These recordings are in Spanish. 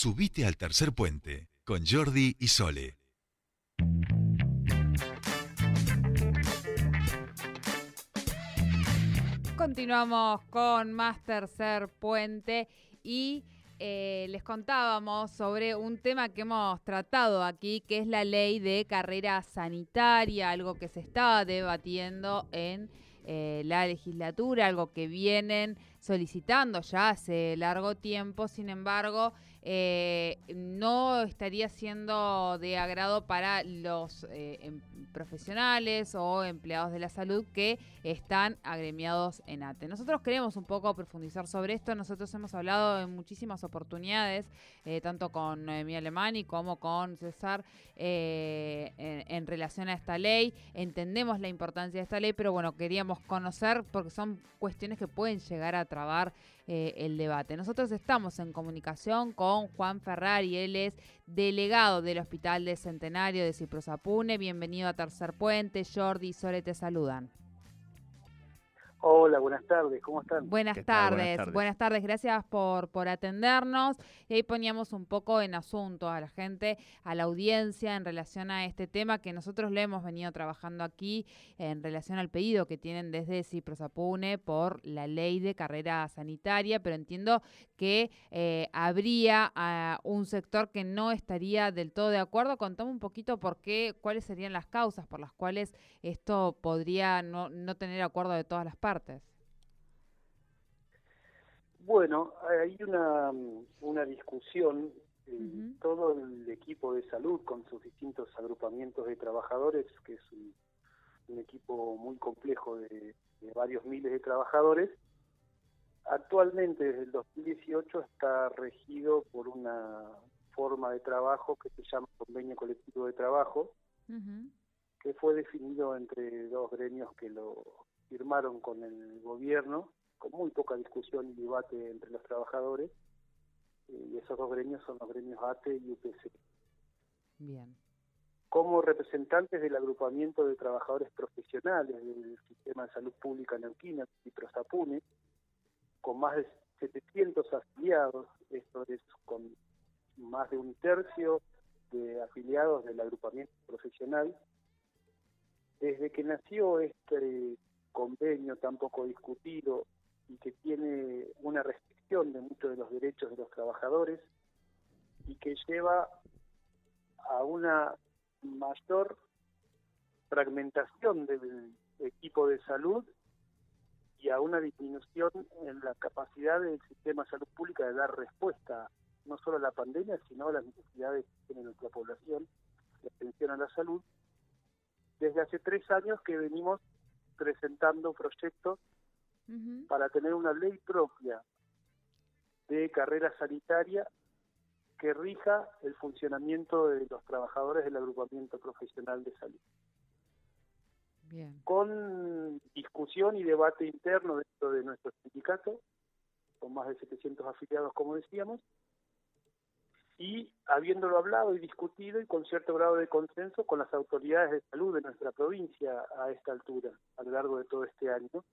Subite al tercer puente con Jordi y Sole. Continuamos con más tercer puente y eh, les contábamos sobre un tema que hemos tratado aquí, que es la ley de carrera sanitaria, algo que se estaba debatiendo en eh, la legislatura, algo que vienen solicitando ya hace largo tiempo, sin embargo, eh, no estaría siendo de agrado para los eh, em, profesionales o empleados de la salud que están agremiados en ATE. Nosotros queremos un poco profundizar sobre esto, nosotros hemos hablado en muchísimas oportunidades, tanto con mi Alemani como con César, en, relación a esta ley, entendemos la importancia de esta ley, pero bueno, queríamos conocer porque son cuestiones que pueden llegar a trabar eh, el debate. Nosotros estamos en comunicación con Juan Ferrari, él es delegado del Hospital de Centenario de Ciprosapune. Bienvenido a Tercer Puente. Jordi y Sole te saludan. Hola, buenas tardes, ¿cómo están? Buenas tardes, buenas tardes, gracias por, por atendernos. Y ahí poníamos un poco en asunto a la gente, a la audiencia en relación a este tema que nosotros le hemos venido trabajando aquí en relación al pedido que tienen desde Ciprosapune por la ley de carrera sanitaria, pero entiendo que eh, habría ah, un sector que no estaría del todo de acuerdo. Contame un poquito por qué, cuáles serían las causas por las cuales esto podría no, no tener acuerdo de todas las partes. Bueno, hay una, una discusión, eh, todo el equipo de salud con sus distintos agrupamientos de trabajadores, que es un, equipo muy complejo de, varios miles de trabajadores, actualmente desde el 2018 está regido por una forma de trabajo que se llama convenio colectivo de trabajo, que fue definido entre dos gremios que lo firmaron con el gobierno, con muy poca discusión y debate entre los trabajadores, eh, y esos dos gremios son los gremios ATE y UPC. Bien. Como representantes del agrupamiento de trabajadores profesionales del sistema de salud pública neuquina, Citrosapune, con más de 700 afiliados, esto es con más de un tercio de afiliados del agrupamiento profesional, desde que nació este convenio tan poco discutido y que tiene una restricción de muchos de los derechos de los trabajadores y que lleva a una mayor fragmentación del equipo de salud y a una disminución en la capacidad del sistema de salud pública de dar respuesta no solo a la pandemia, sino a las necesidades que tiene nuestra población de atención a la salud. Desde hace tres años que venimos presentando proyectos para tener una ley propia de carrera sanitaria que rija el funcionamiento de los trabajadores del agrupamiento profesional de salud. Con discusión y debate interno dentro de nuestro sindicato, con más de 700 afiliados, como decíamos, y habiéndolo hablado y discutido y con cierto grado de consenso con las autoridades de salud de nuestra provincia a esta altura, a lo largo de todo este año,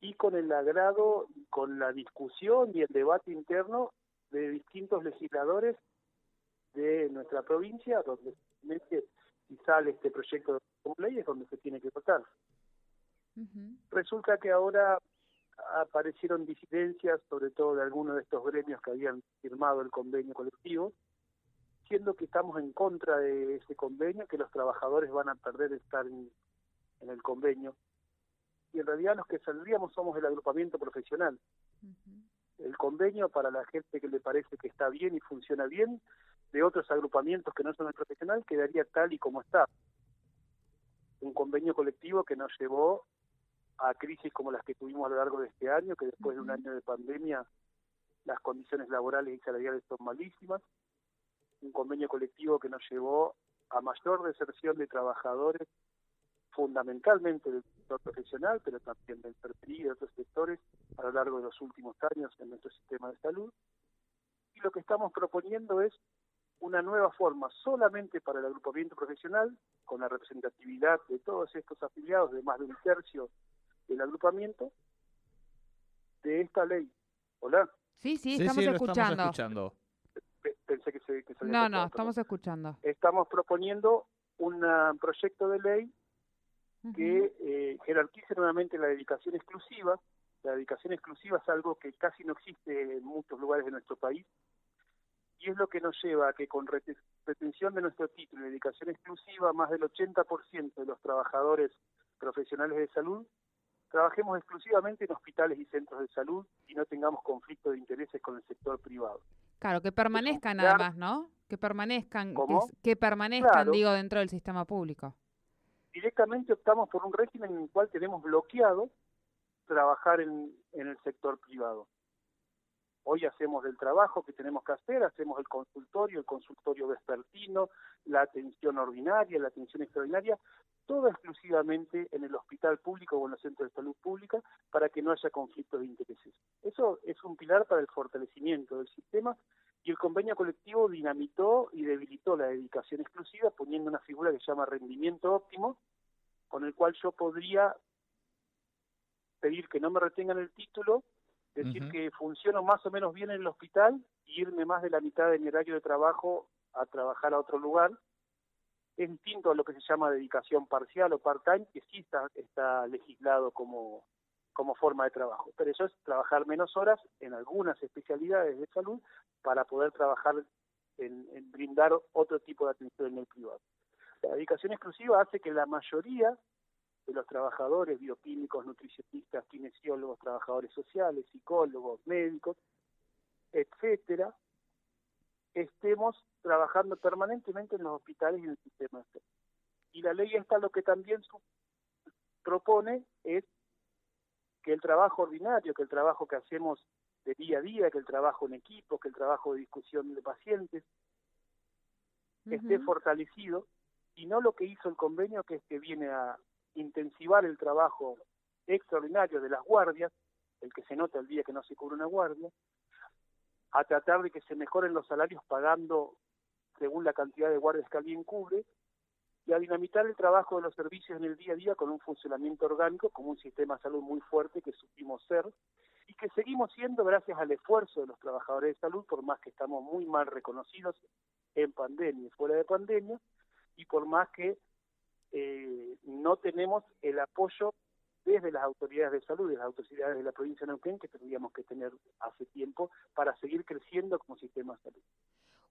y con el agrado, con la discusión y el debate interno de distintos legisladores de nuestra provincia, donde si sale este proyecto de ley es donde se tiene que votar. Resulta que ahora aparecieron disidencias, sobre todo de algunos de estos gremios que habían firmado el convenio colectivo, siendo que estamos en contra de ese convenio, que los trabajadores van a perder estar en, el convenio. Y en realidad los que saldríamos somos el agrupamiento profesional. El convenio para la gente que le parece que está bien y funciona bien, de otros agrupamientos que no son el profesional, quedaría tal y como está. Un convenio colectivo que nos llevó a crisis como las que tuvimos a lo largo de este año, que después de un año de pandemia las condiciones laborales y salariales son malísimas, un convenio colectivo que nos llevó a mayor deserción de trabajadores, fundamentalmente del sector profesional, pero también del perfil y de otros sectores a lo largo de los últimos años en nuestro sistema de salud. Y lo que estamos proponiendo es una nueva forma solamente para el agrupamiento profesional, con la representatividad de todos estos afiliados, de más de un tercio el agrupamiento de esta ley. Hola. Sí, sí, estamos, escuchando. pensé que se... Que se no, no, estamos escuchando. Estamos proponiendo un proyecto de ley que eh, jerarquice nuevamente la dedicación exclusiva. La dedicación exclusiva es algo que casi no existe en muchos lugares de nuestro país y es lo que nos lleva a que con retención de nuestro título y dedicación exclusiva, más del 80% de los trabajadores profesionales de salud trabajemos exclusivamente en hospitales y centros de salud y no tengamos conflicto de intereses con el sector privado. Claro, que permanezcan nada más, ¿no? Que permanezcan, que, permanezcan, digo, dentro del sistema público. Directamente optamos por un régimen en el cual tenemos bloqueado trabajar en el sector privado. Hoy hacemos el trabajo que tenemos que hacer, hacemos el consultorio, el consultorio vespertino, la atención ordinaria, la atención extraordinaria, todo exclusivamente en el hospital público o en los centros de salud pública para que no haya conflictos de intereses. Eso es un pilar para el fortalecimiento del sistema y el convenio colectivo dinamitó y debilitó la dedicación exclusiva poniendo una figura que se llama rendimiento óptimo, con el cual yo podría pedir que no me retengan el título decir que funciono más o menos bien en el hospital y irme más de la mitad de mi horario de trabajo a trabajar a otro lugar. Es distinto a lo que se llama dedicación parcial o part-time, que sí está, está legislado como, como forma de trabajo. Pero eso es trabajar menos horas en algunas especialidades de salud para poder trabajar en, en brindar otro tipo de atención en el privado. La dedicación exclusiva hace que la mayoría de los trabajadores bioquímicos, nutricionistas, kinesiólogos, trabajadores sociales, psicólogos, médicos, etcétera, estemos trabajando permanentemente en los hospitales y en el sistema. Y la ley esta lo que también propone es que el trabajo ordinario, que el trabajo que hacemos de día a día, que el trabajo en equipo, que el trabajo de discusión de pacientes, esté fortalecido y no lo que hizo el convenio que es que viene a, intensivar el trabajo extraordinario de las guardias, el que se nota el día que no se cubre una guardia, a tratar de que se mejoren los salarios pagando según la cantidad de guardias que alguien cubre, y a dinamitar el trabajo de los servicios en el día a día con un funcionamiento orgánico, como un sistema de salud muy fuerte que supimos ser, y que seguimos siendo gracias al esfuerzo de los trabajadores de salud, por más que estamos muy mal reconocidos en pandemia fuera de pandemia, y por más que eh, no tenemos el apoyo desde las autoridades de salud, de las autoridades de la provincia de Neuquén, que tendríamos que tener hace tiempo para seguir creciendo como sistema de salud.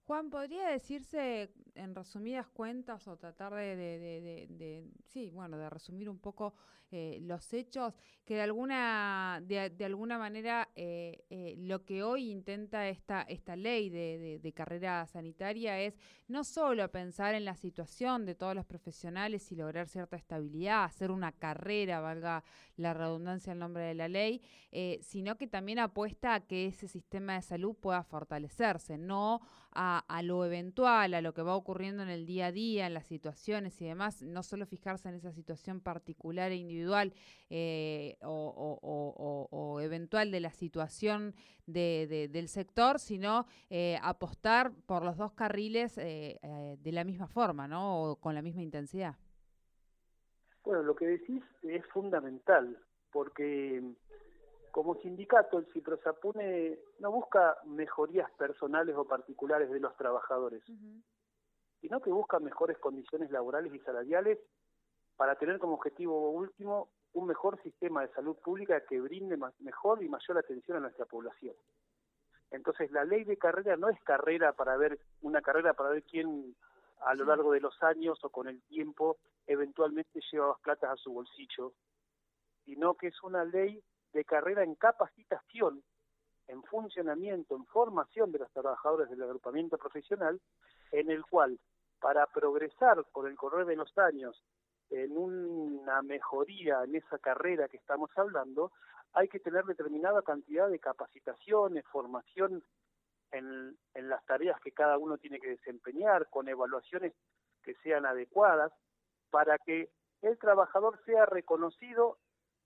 Juan, ¿podría decirse en resumidas cuentas o tratar de, de, de, sí, bueno, de resumir un poco eh, los hechos, que de alguna, de, alguna manera eh, eh, lo que hoy intenta esta, esta ley de, carrera sanitaria es no solo pensar en la situación de todos los profesionales y lograr cierta estabilidad, hacer una carrera, valga la redundancia el nombre de la ley, sino que también apuesta a que ese sistema de salud pueda fortalecerse, no a, a, lo eventual, a lo que va ocurriendo en el día a día, en las situaciones y demás, no solo fijarse en esa situación particular e individual eh, o, eventual de la situación de, del sector, sino eh, apostar por los dos carriles eh, de la misma forma, ¿no? O con la misma intensidad. Bueno, lo que decís es fundamental, porque como sindicato, el Ciprosapune no busca mejorías personales o particulares de los trabajadores, sino que busca mejores condiciones laborales y salariales para tener como objetivo último un mejor sistema de salud pública que brinde mejor y mayor atención a nuestra población. Entonces, la ley de carrera no es carrera para ver una carrera para ver quién a lo largo de los años o con el tiempo eventualmente lleva más platas a su bolsillo, sino que es una ley de carrera en capacitación, en funcionamiento, en formación de los trabajadores del agrupamiento profesional, en el cual, para progresar por el correr de los años en una mejoría en esa carrera que estamos hablando, hay que tener determinada cantidad de capacitaciones, formación en, en las tareas que cada uno tiene que desempeñar, con evaluaciones que sean adecuadas, para que el trabajador sea reconocido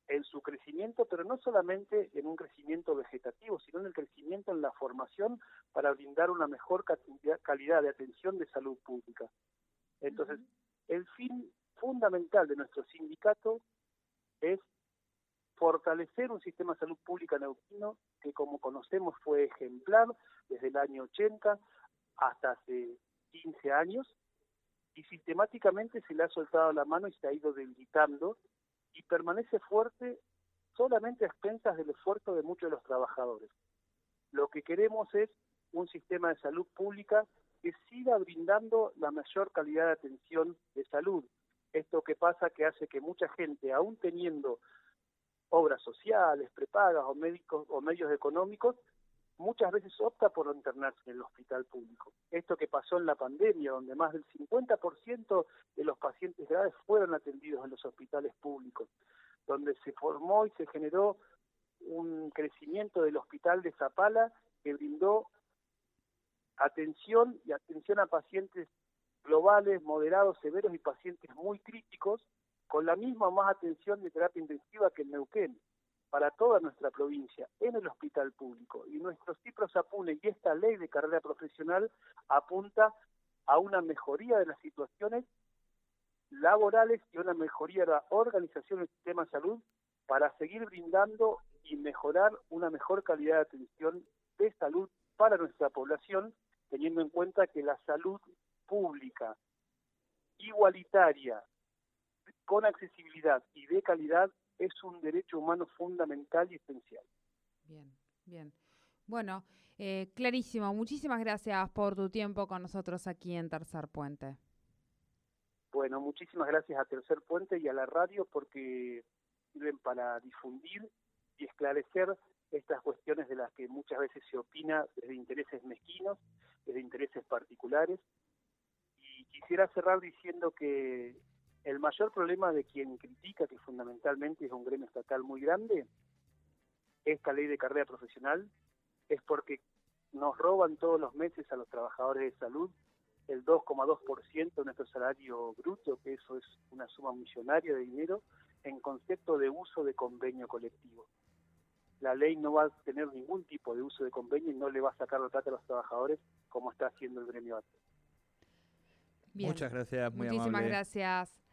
en su crecimiento, pero no solamente en un crecimiento vegetativo, sino en el crecimiento en la formación para brindar una mejor calidad de atención de salud pública. Entonces, el fin fundamental de nuestro sindicato es fortalecer un sistema de salud pública neuquino que como conocemos fue ejemplar desde el año 80, hasta hace 15 años y sistemáticamente se le ha soltado la mano y se ha ido debilitando y permanece fuerte solamente a expensas del esfuerzo de muchos de los trabajadores. Lo que queremos es un sistema de salud pública que siga brindando la mayor calidad de atención de salud. Esto que pasa que hace que mucha gente, aún teniendo obras sociales, prepagas o médicos o medios económicos, muchas veces opta por internarse en el hospital público. Esto que pasó en la pandemia, donde más del 50% de los pacientes graves fueron atendidos en los hospitales públicos, donde se formó y se generó un crecimiento del hospital de Zapala que brindó atención y atención a pacientes globales, moderados, severos y pacientes muy críticos, con la misma más atención de terapia intensiva que en Neuquén para toda nuestra provincia en el hospital público. Y nuestro CIPROS apune y esta ley de carrera profesional apunta a una mejoría de las situaciones laborales y una mejoría de la organización del sistema de salud para seguir brindando y mejorar una mejor calidad de atención de salud para nuestra población, teniendo en cuenta que la salud pública igualitaria, con accesibilidad y de calidad es un derecho humano fundamental y esencial. Bien, bien. Bueno, eh, clarísimo. Muchísimas gracias por tu tiempo con nosotros aquí en Tercer Puente. Bueno, muchísimas gracias a Tercer Puente y a la radio porque sirven para difundir y esclarecer estas cuestiones de las que muchas veces se opina desde intereses mezquinos, desde intereses particulares. Y quisiera cerrar diciendo que el mayor problema de quien critica, que fundamentalmente es un gremio estatal muy grande, esta ley de carrera profesional, es porque nos roban todos los meses a los trabajadores de salud el 2,2% de nuestro salario bruto, que eso es una suma millonaria de dinero, en concepto de uso de convenio colectivo. La ley no va a tener ningún tipo de uso de convenio y no le va a sacar la plata a los trabajadores como está haciendo el gremio antes. Muchas gracias, muy Muchísimas gracias.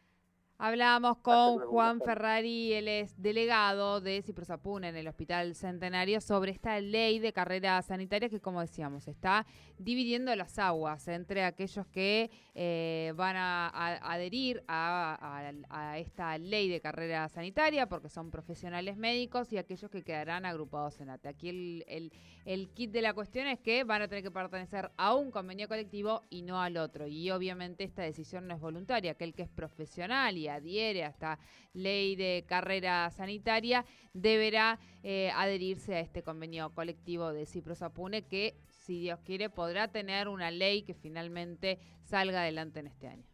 Hablábamos con Juan Ferrari, él es delegado de Ciprosapun en el Hospital Centenario, sobre esta ley de carrera sanitaria que, como decíamos, está dividiendo las aguas entre aquellos que eh, van a, adherir a, esta ley de carrera sanitaria porque son profesionales médicos y aquellos que quedarán agrupados en ATE. Aquí el, el kit de la cuestión es que van a tener que pertenecer a un convenio colectivo y no al otro. Y obviamente esta decisión no es voluntaria. Aquel que es profesional y adhiere a esta ley de carrera sanitaria, deberá eh, adherirse a este convenio colectivo de Ciprosapune que, si Dios quiere, podrá tener una ley que finalmente salga adelante en este año.